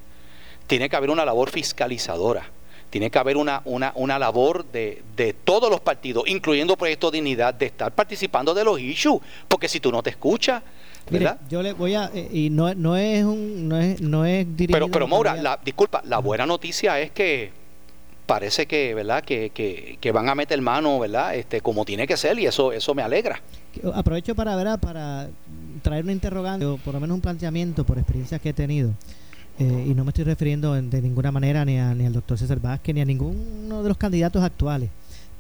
tiene que haber una labor fiscalizadora tiene que haber una, una, una labor de, de, todos los partidos, incluyendo Proyecto Dignidad, de estar participando de los issues, porque si tú no te escuchas, ¿verdad? Mire, yo le voy a, eh, y no, no es un, no es, no es Pero, pero Maura, la, disculpa, la buena noticia es que parece que, ¿verdad? Que, que, que, van a meter mano, ¿verdad? Este, como tiene que ser, y eso, eso me alegra. Aprovecho para, ¿verdad? Para traer una interrogante, o por lo menos un planteamiento por experiencias que he tenido. Eh, y no me estoy refiriendo en, de ninguna manera ni, a, ni al doctor César Vázquez ni a ninguno de los candidatos actuales.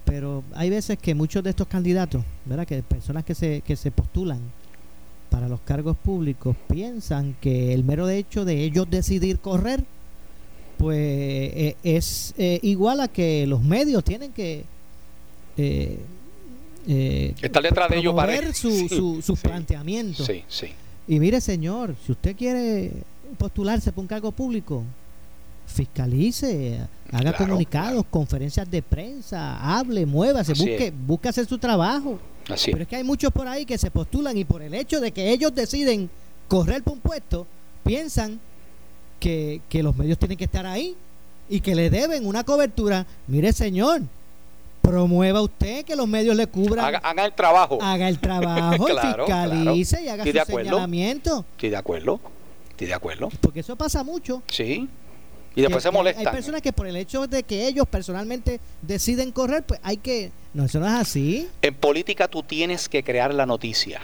Pero hay veces que muchos de estos candidatos, ¿verdad? que personas que se, que se postulan para los cargos públicos, piensan que el mero hecho de ellos decidir correr, pues eh, es eh, igual a que los medios tienen que eh, estar detrás de ellos para su, sí, su, sus sí, planteamientos. Sí, sí. Y mire, señor, si usted quiere postularse para un cargo público, fiscalice, haga claro, comunicados, claro. conferencias de prensa, hable, muévase, Así busque, es. busque hacer su trabajo. Así Pero es que hay muchos por ahí que se postulan y por el hecho de que ellos deciden correr por un puesto, piensan que, que los medios tienen que estar ahí y que le deben una cobertura. Mire, señor, promueva usted que los medios le cubran. Haga, haga el trabajo. Haga el trabajo, claro, fiscalice claro. y haga su señalamiento. Estoy de acuerdo. Estoy de acuerdo. Porque eso pasa mucho. Sí. Y después que, se molestan. Hay personas que por el hecho de que ellos personalmente deciden correr, pues hay que... No, eso no es así. En política tú tienes que crear la noticia.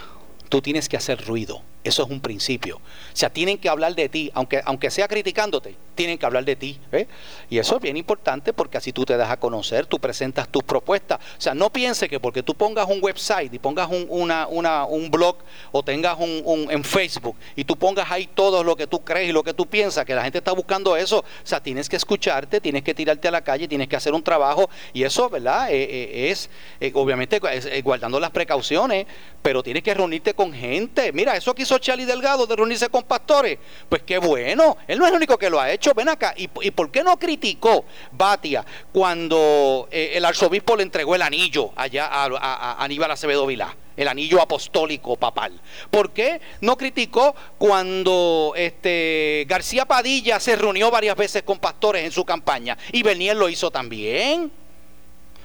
Tú tienes que hacer ruido. Eso es un principio. O sea, tienen que hablar de ti, aunque, aunque sea criticándote, tienen que hablar de ti. ¿eh? Y eso es bien importante porque así tú te das a conocer, tú presentas tus propuestas. O sea, no piense que porque tú pongas un website y pongas un, un blog o tengas un, en Facebook y tú pongas ahí todo lo que tú crees y lo que tú piensas, que la gente está buscando eso. O sea, tienes que escucharte, tienes que tirarte a la calle, tienes que hacer un trabajo. Y eso, ¿verdad? Eh, eh, es, obviamente, guardando las precauciones, pero tienes que reunirte con gente. Mira, eso quiso Charlie Delgado de reunirse con pastores. Pues qué bueno. Él no es el único que lo ha hecho. Ven acá. ¿Y, por qué no criticó Batia cuando eh, el arzobispo le entregó el anillo allá a, Aníbal Acevedo Vilá? el anillo apostólico papal. ¿Por qué no criticó cuando este García Padilla se reunió varias veces con pastores en su campaña y Beniel lo hizo también?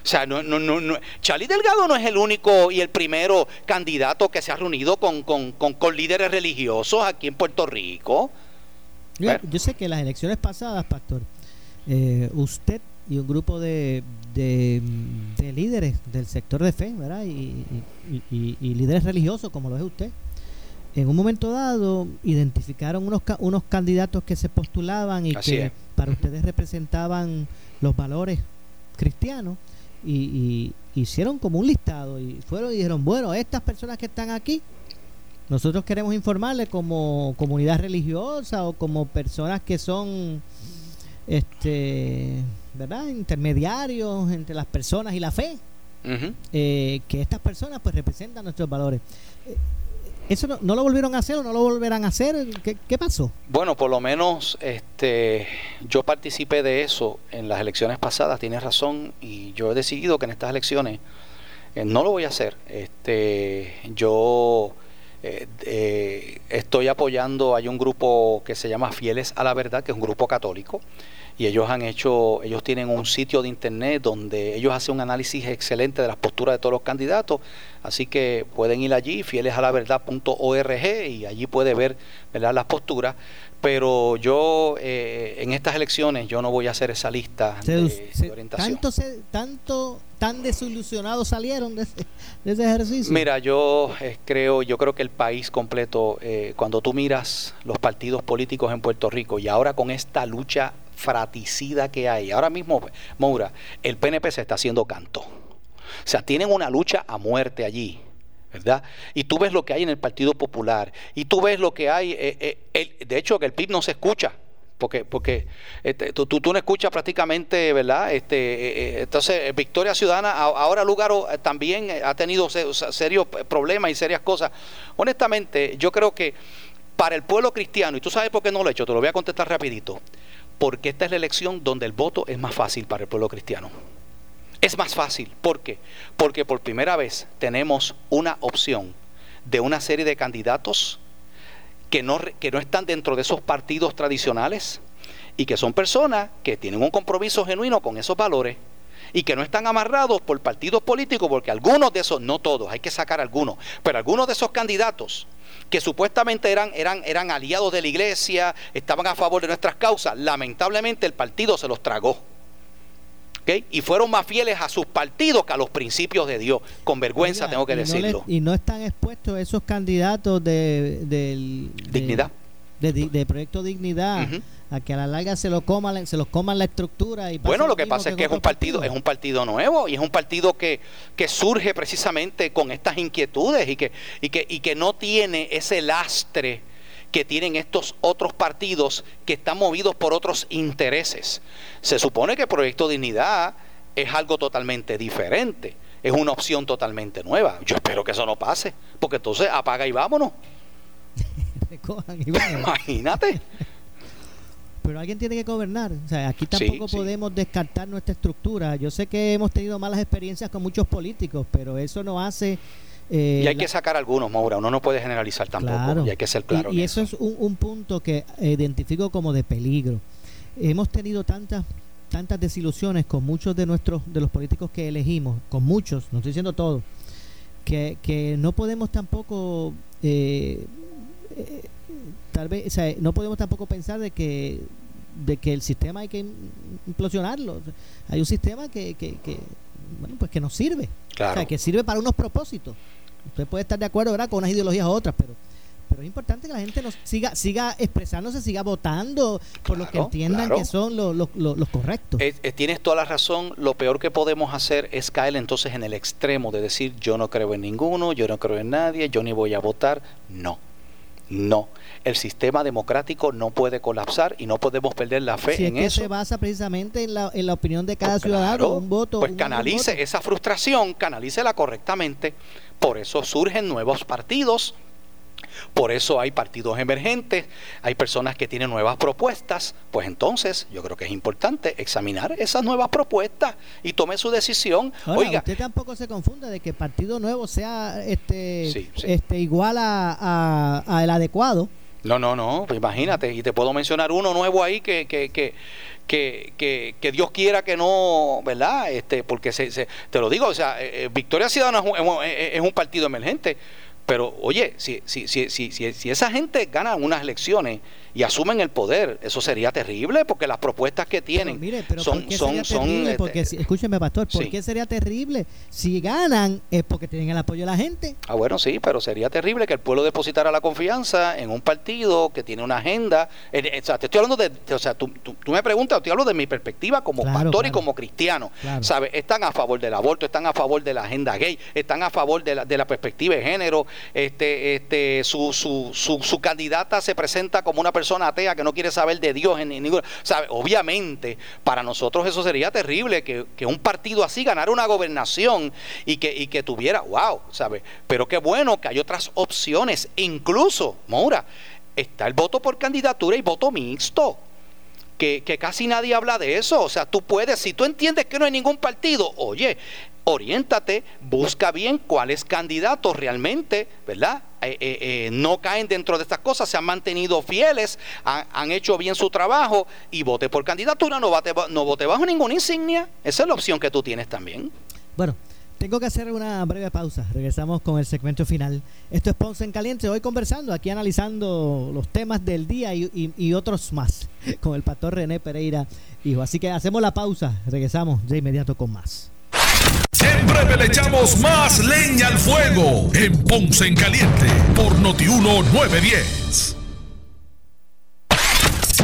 O sea, no, no, no, Charlie Delgado no es el único y el primero candidato que se ha reunido con, líderes religiosos aquí en Puerto Rico. Yo, sé que en las elecciones pasadas, Pastor, eh, usted y un grupo de, de, líderes del sector de fe, ¿verdad? Y, líderes religiosos, como lo es usted, en un momento dado identificaron unos, unos candidatos que se postulaban y que para ustedes representaban los valores cristianos y, hicieron como un listado y fueron y dijeron, bueno, estas personas que están aquí, nosotros queremos informarles como comunidad religiosa o como personas que son, este, ¿verdad? Intermediarios entre las personas y la fe. Eh, que estas personas pues representan nuestros valores. Eh, ¿Eso no, lo volvieron a hacer o no lo volverán a hacer? ¿Qué, pasó? Bueno, por lo menos este, yo participé de eso en las elecciones pasadas, tienes razón, y yo he decidido que en estas elecciones eh, no lo voy a hacer. Este, yo eh, eh, estoy apoyando, hay un grupo que se llama Fieles a la Verdad, que es un grupo católico, y ellos han hecho, ellos tienen un sitio de internet donde ellos hacen un análisis excelente de las posturas de todos los candidatos, así que pueden ir allí, fieleshalaverdad.org y allí puede ver ¿verdad? las posturas, pero yo eh, en estas elecciones yo no voy a hacer esa lista de, orientación. Tanto, tanto tan desilusionados salieron de ese, ejercicio. Mira, yo eh, creo, yo creo que el país completo, eh, cuando tú miras los partidos políticos en Puerto Rico y ahora con esta lucha fraticida que hay. Ahora mismo, Moura, el PNP se está haciendo canto. O sea, tienen una lucha a muerte allí. ¿verdad? Y tú ves lo que hay en el Partido Popular, y tú ves lo que hay, eh, eh, de hecho que el PIB no se escucha, porque, porque este, tú, tú, no escuchas prácticamente, ¿verdad? Este, eh, entonces, Victoria Ciudadana, ahora lugar también ha tenido serios problemas y serias cosas. Honestamente, yo creo que para el pueblo cristiano, y tú sabes por qué no lo he hecho, te lo voy a contestar rapidito porque esta es la elección donde el voto es más fácil para el pueblo cristiano. Es más fácil, ¿por qué? Porque por primera vez tenemos una opción de una serie de candidatos que no, que no están dentro de esos partidos tradicionales y que son personas que tienen un compromiso genuino con esos valores y que no están amarrados por partidos políticos, porque algunos de esos, no todos, hay que sacar algunos, pero algunos de esos candidatos que supuestamente eran, eran, eran aliados de la iglesia, estaban a favor de nuestras causas, lamentablemente el partido se los tragó. Y fueron más fieles a sus partidos que a los principios de Dios. Con vergüenza tengo que decirlo. y no están expuestos esos candidatos de, Dignidad. De, Proyecto Dignidad a que a la larga se lo coman se los coman la estructura y bueno lo que pasa es que es un partido, es un partido nuevo y es un partido que, que surge precisamente con estas inquietudes y que y que y que no tiene ese lastre que tienen estos otros partidos que están movidos por otros intereses. Se supone que Proyecto Dignidad es algo totalmente diferente es una opción totalmente nueva. Yo espero que eso no pase porque entonces apaga y vámonos. Imagínate pero alguien tiene que gobernar. O sea, aquí tampoco podemos descartar nuestra estructura. Yo sé que hemos tenido malas experiencias con muchos políticos, pero eso no hace... Eh, y hay que sacar algunos, Maura. Uno no puede generalizar tampoco. Y hay que ser claro. Y, eso, es un, punto que identifico como de peligro. Hemos tenido tantas tantas desilusiones con muchos de nuestros de los políticos que elegimos, con muchos, no estoy diciendo todos, que, que no podemos tampoco eh, eh, tal vez, o sea, no podemos tampoco pensar de que de que el sistema hay que implosionarlo. Hay un sistema que, que, que bueno, pues que nos sirve, o sea, que sirve para unos propósitos. Usted puede estar de acuerdo, ¿verdad? Con unas ideologías u otras, pero pero es importante que la gente nos siga siga expresándose, siga votando por lo que entiendan claro. que son los los- los- los correctos. Eh, eh, tienes toda la razón. Lo peor que podemos hacer es caer entonces en el extremo de decir yo no creo en ninguno, yo no creo en nadie, yo ni voy a votar. No, no. El sistema democrático no puede colapsar y no podemos perder la fe si es en que eso. se basa precisamente en la, en la opinión de cada ciudadano, Claro, un voto. pues un- canalice voto. esa frustración, canalícela correctamente. Por eso surgen nuevos partidos. Por eso hay partidos emergentes, hay personas que tienen nuevas propuestas, pues entonces yo creo que es importante examinar esas nuevas propuestas y tome su decisión. Ahora, Oiga, usted tampoco se confunda de que Partido Nuevo sea este, Sí, sí. este igual a, a- a el adecuado. No, no, no, pues imagínate, y te puedo mencionar uno nuevo ahí que, que, que, que, que, Dios quiera que no, ¿verdad? Este, porque se, se- te lo digo, o sea, eh, eh, Victoria Ciudadana es un, partido emergente, pero oye, si, si, si, si esa gente gana unas elecciones y asumen el poder, eso sería terrible porque las propuestas que tienen Mire, pero son, ¿por qué son, sería son, terrible? este, Porque, si- escúcheme, pastor, ¿por sí. qué sería terrible? Si ganan es porque tienen el apoyo de la gente. Ah, bueno, sí, pero sería terrible que el pueblo depositara la confianza en un partido que tiene una agenda. Eh, eh, o sea, te estoy hablando de, o sea, tú, tú- tú me preguntas, te hablo de mi perspectiva como Claro, pastor y como cristiano. Claro. ¿Sabes? Están a favor del aborto, están a favor de la agenda gay, están a favor de la, de la perspectiva de género. Este, este, su, su, su, su candidata se presenta como una persona atea que no quiere saber de Dios en ningún. ¿sabe? Obviamente, para nosotros eso sería terrible que, que un partido así ganara una gobernación y que, y que tuviera, wow, ¿sabes? Pero qué bueno que hay otras opciones. Incluso, Maura, está el voto por candidatura y voto mixto que, que casi nadie habla de eso. O sea, tú puedes, si tú entiendes que no hay ningún partido, oye, oriéntate, busca bien cuáles candidatos realmente, ¿verdad? Eh, eh, eh, no caen dentro de estas cosas, se han mantenido fieles, han, hecho bien su trabajo y vote por candidatura, no vote, bajo ninguna insignia. Esa es la opción que tú tienes también. Bueno, tengo que hacer una breve pausa. Regresamos con el segmento final. Esto es Ponce en Caliente. Hoy conversando, aquí analizando los temas del día y otros más con el pastor René Pereira, hijo. Así que hacemos la pausa. Regresamos de inmediato con más. Breve le echamos más leña al fuego en Ponce en Caliente por Notiuno 910.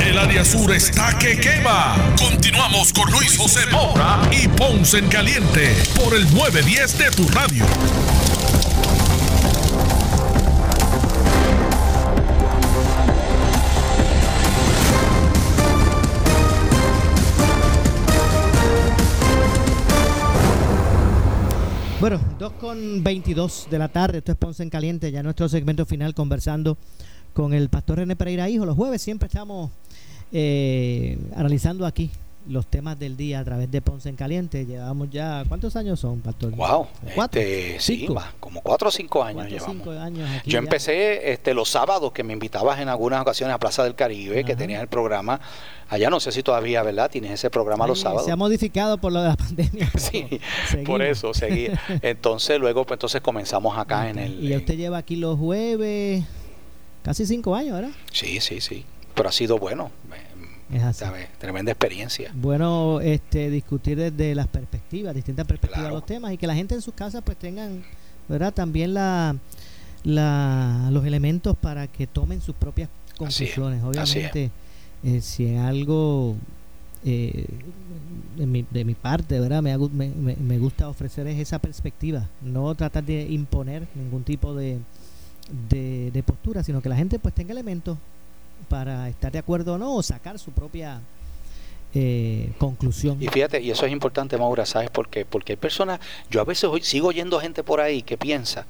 El área sur está que quema. Continuamos con Luis José Moura y Ponce en Caliente por el 910 de tu radio. Bueno, 2 con 22 de la tarde, esto es Ponce en Caliente, ya nuestro segmento final conversando con el pastor René Pereira Hijo. Los jueves siempre estamos eh, analizando aquí los temas del día a través de Ponce en Caliente. Llevamos ya, ¿cuántos años son, pastor? Wow, ¿Cuatro? este, sí, como cuatro o cinco años Cuatro, llevamos. cinco años aquí Yo ya. empecé este, los sábados que me invitabas en algunas ocasiones a Plaza del Caribe, que tenías el programa. Allá no sé si todavía, ¿verdad? Tienes ese programa los sábados. Se ha modificado por lo de la pandemia. Sí, seguimos. por eso seguí. Entonces luego pues entonces comenzamos acá en el Y usted lleva aquí los jueves casi cinco años, ¿verdad? Sí, sí, sí. Pero ha sido bueno. Es así. ¿sabes? Tremenda experiencia. Bueno, este, discutir desde las perspectivas, distintas perspectivas de los temas y que la gente en sus casas pues tengan, ¿verdad? También la, la, los elementos para que tomen sus propias conclusiones. así es. Obviamente, eh, si en algo eh, de, mi, de mi parte, ¿verdad? Me, hago- me, me- me gusta ofrecer es esa perspectiva, no tratar de imponer ningún tipo de, de, de postura, sino que la gente pues tenga elementos para estar de acuerdo o no, o sacar su propia eh, conclusión. Y fíjate, y eso es importante, Maura, ¿sabes por qué? Porque hay personas, yo a veces hoy sigo oyendo gente por ahí que piensa,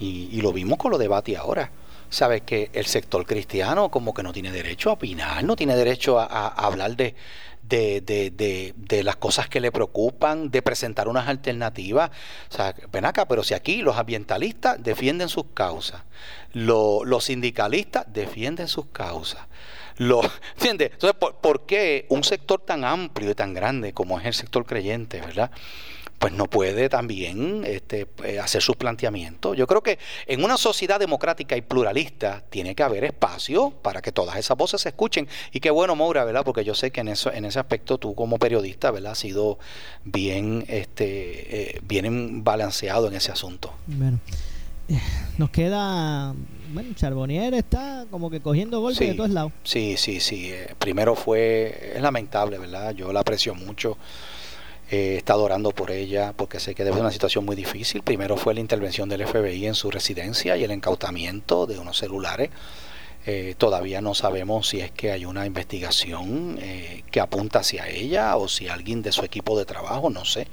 y, lo vimos con los debates ahora, ¿sabes? Que el sector cristiano como que no tiene derecho a opinar, no tiene derecho a, hablar de, de, de, de, las cosas que le preocupan, de presentar unas alternativas. O sea, ven acá, pero si aquí los ambientalistas defienden sus causas, lo- los sindicalistas defienden sus causas. Lo, ¿Entiendes? Entonces, ¿por, por qué un sector tan amplio y tan grande como es el sector creyente, verdad? Pues no puede también este, eh, hacer sus planteamientos. Yo creo que en una sociedad democrática y pluralista tiene que haber espacio para que todas esas voces se escuchen. Y qué bueno, Moura, ¿verdad? Porque yo sé que en eso, en ese aspecto tú como periodista, ¿verdad? Has sido bien, este, eh, bien balanceado en ese asunto. Bueno, eh, nos queda bueno, Charbonnier está como que cogiendo golpes de todos lados. Sí, sí, sí. Eh, primero fue, es lamentable, ¿verdad? Yo la aprecio mucho. Eh, he estado orando por ella porque sé que debe ser una situación muy difícil. Primero fue la intervención del FBI en su residencia y el incautamiento de unos celulares. Eh, todavía no sabemos si es que hay una investigación eh, que apunta hacia ella o si alguien de su equipo de trabajo, no sé.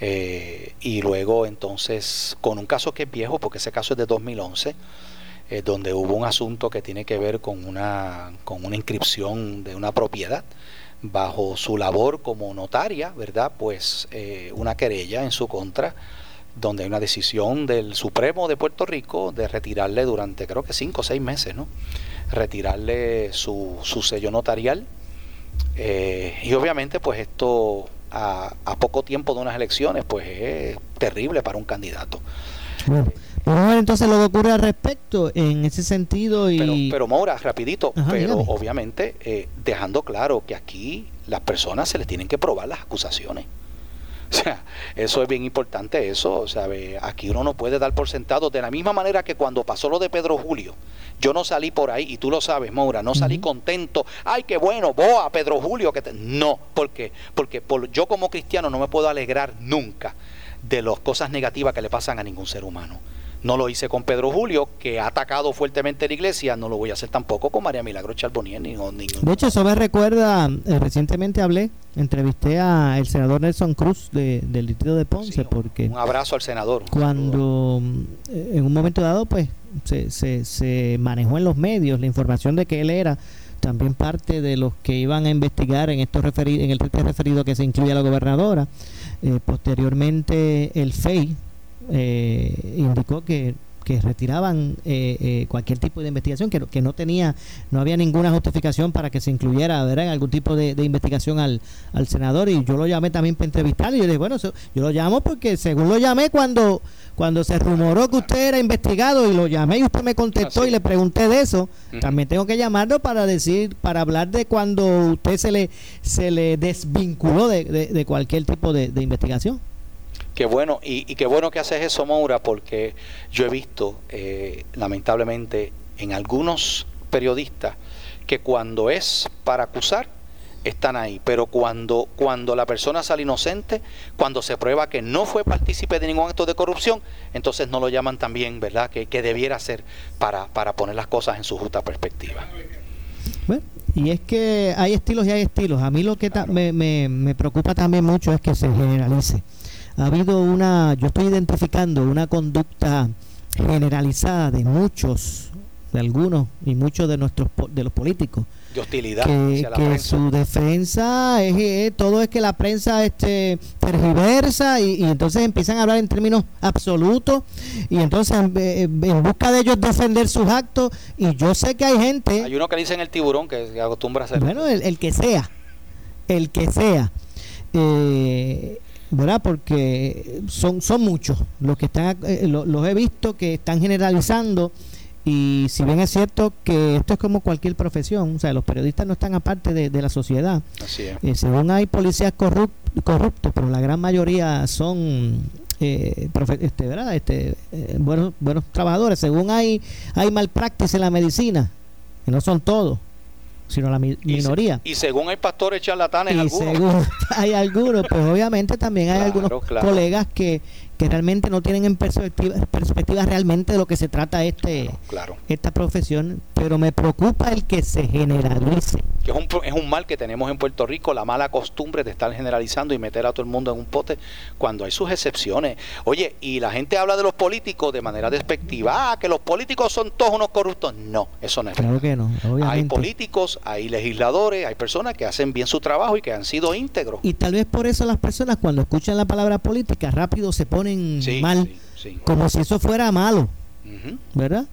Eh, y luego entonces con un caso que es viejo, porque ese caso es de 2011, eh, donde hubo un asunto que tiene que ver con una, con una inscripción de una propiedad bajo su labor como notaria, ¿verdad? Pues eh, una querella en su contra, donde hay una decisión del Supremo de Puerto Rico de retirarle durante creo que cinco o seis meses, ¿no? Retirarle su, su sello notarial. y obviamente pues esto a, poco tiempo de unas elecciones, pues es terrible para un candidato. Vamos a ver entonces lo que ocurre al respecto en ese sentido. Y... Pero, pero Maura, rapidito, Ajá, pero dígame. obviamente eh, dejando claro que aquí las personas se les tienen que probar las acusaciones. O sea, eso es bien importante, eso. O sea, aquí uno no puede dar por sentado de la misma manera que cuando pasó lo de Pedro Julio. Yo no salí por ahí, y tú lo sabes, Maura, no salí uh -huh. contento. Ay, qué bueno, vos a Pedro Julio. que te... No, ¿por qué? Porque por, yo como cristiano no me puedo alegrar nunca de las cosas negativas que le pasan a ningún ser humano. No lo hice con Pedro Julio, que ha atacado fuertemente la iglesia. No lo voy a hacer tampoco con María Milagro Charbonnier. Ni, ni, de hecho, eso me recuerda, eh, recientemente hablé, entrevisté a el senador Nelson Cruz de, del distrito de Ponce. Sí, porque un abrazo al senador. Cuando eh, en un momento dado, pues, se, se, se manejó en los medios la información de que él era también parte de los que iban a investigar en estos referido, en el referido que se incluye a la gobernadora. Eh, posteriormente, el FEI eh, indicó que, que retiraban eh, eh, cualquier tipo de investigación, que, que, no tenía, no había ninguna justificación para que se incluyera ¿verdad? en algún tipo de, de, investigación al, al senador y yo lo llamé también para entrevistarlo y yo le dije, bueno, yo lo llamo porque según lo llamé cuando cuando se rumoró que usted era investigado y lo llamé y usted me contestó ah, y le pregunté de eso, también tengo que llamarlo para decir, para hablar de cuando usted se le se le desvinculó de, de, de cualquier tipo de, de investigación. Qué bueno, y, y, qué bueno que haces eso, Maura, porque yo he visto, eh, lamentablemente, en algunos periodistas que cuando es para acusar, están ahí, pero cuando, cuando la persona sale inocente, cuando se prueba que no fue partícipe de ningún acto de corrupción, entonces no lo llaman también, ¿verdad? Que, que debiera ser para, para poner las cosas en su justa perspectiva. Bueno, y es que hay estilos y hay estilos. A mí lo que claro. me, me, me preocupa también mucho es que se generalice ha habido una, yo estoy identificando una conducta generalizada de muchos, de algunos y muchos de nuestros de los políticos. De hostilidad que, que su defensa es, es, todo es que la prensa este tergiversa y, y, entonces empiezan a hablar en términos absolutos y entonces en, en, busca de ellos defender sus actos y yo sé que hay gente hay uno que dice en el tiburón que acostumbra a hacer bueno el, el que sea el que sea eh, ¿verdad? Porque son, son muchos los que están, eh, los, los he visto que están generalizando y si bien es cierto que esto es como cualquier profesión, o sea, los periodistas no están aparte de, de la sociedad. Así es. Eh, según hay policías corrupt, corruptos, pero la gran mayoría son eh, este, ¿verdad? Este, eh, buenos, buenos trabajadores. Según hay, hay malpractice en la medicina, que no son todos sino la mi minoría. Y, y, según hay pastores charlatanes, y algunos. según hay algunos, pues obviamente también hay claro, algunos claro. colegas que, que realmente no tienen en perspectiva, perspectiva realmente de lo que se trata este claro, esta profesión, pero me preocupa el que se generalice. Es un, es un mal que tenemos en Puerto Rico, la mala costumbre de estar generalizando y meter a todo el mundo en un pote cuando hay sus excepciones. Oye, y la gente habla de los políticos de manera despectiva, ah, que los políticos son todos unos corruptos. No, eso no es claro. Que no, obviamente. Hay políticos, hay legisladores, hay personas que hacen bien su trabajo y que han sido íntegros. Y tal vez por eso las personas cuando escuchan la palabra política rápido se ponen sí, mal, sí, sí. como si eso fuera malo, uh -huh. ¿verdad?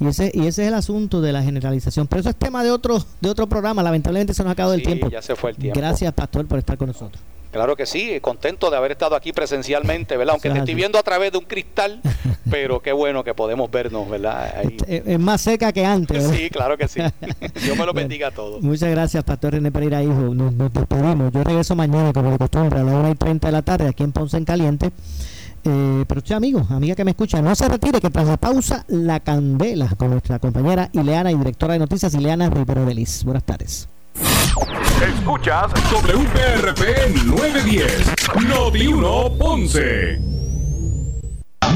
Y ese, y ese es el asunto de la generalización. Pero eso es tema de otro, de otro programa. Lamentablemente se nos ha acabado el tiempo. Ya se fue el tiempo. Gracias, Pastor, por estar con nosotros. Claro que sí, contento de haber estado aquí presencialmente, ¿verdad? Aunque te estoy viendo a través de un cristal, pero qué bueno que podemos vernos, ¿verdad? Ahí. Es más seca que antes. ¿verdad? Sí, claro que sí. Dios me lo bendiga a todos. Muchas gracias, Pastor René Pereira, hijo. Nos, nos despedimos. Yo regreso mañana, como de costumbre, a las 1 y 30 de la tarde, aquí en Ponce en Caliente. Eh, pero usted, amigo, amiga que me escucha, no se retire, que tras la pausa, la candela con nuestra compañera Ileana y directora de noticias, Ileana Rivero Delis. Buenas tardes. Escuchas WPRP 910, Noti 1 Ponce.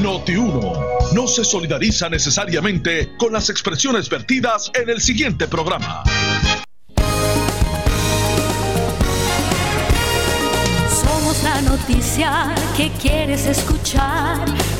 Noti 1 no se solidariza necesariamente con las expresiones vertidas en el siguiente programa. Noticia que quieres escuchar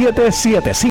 775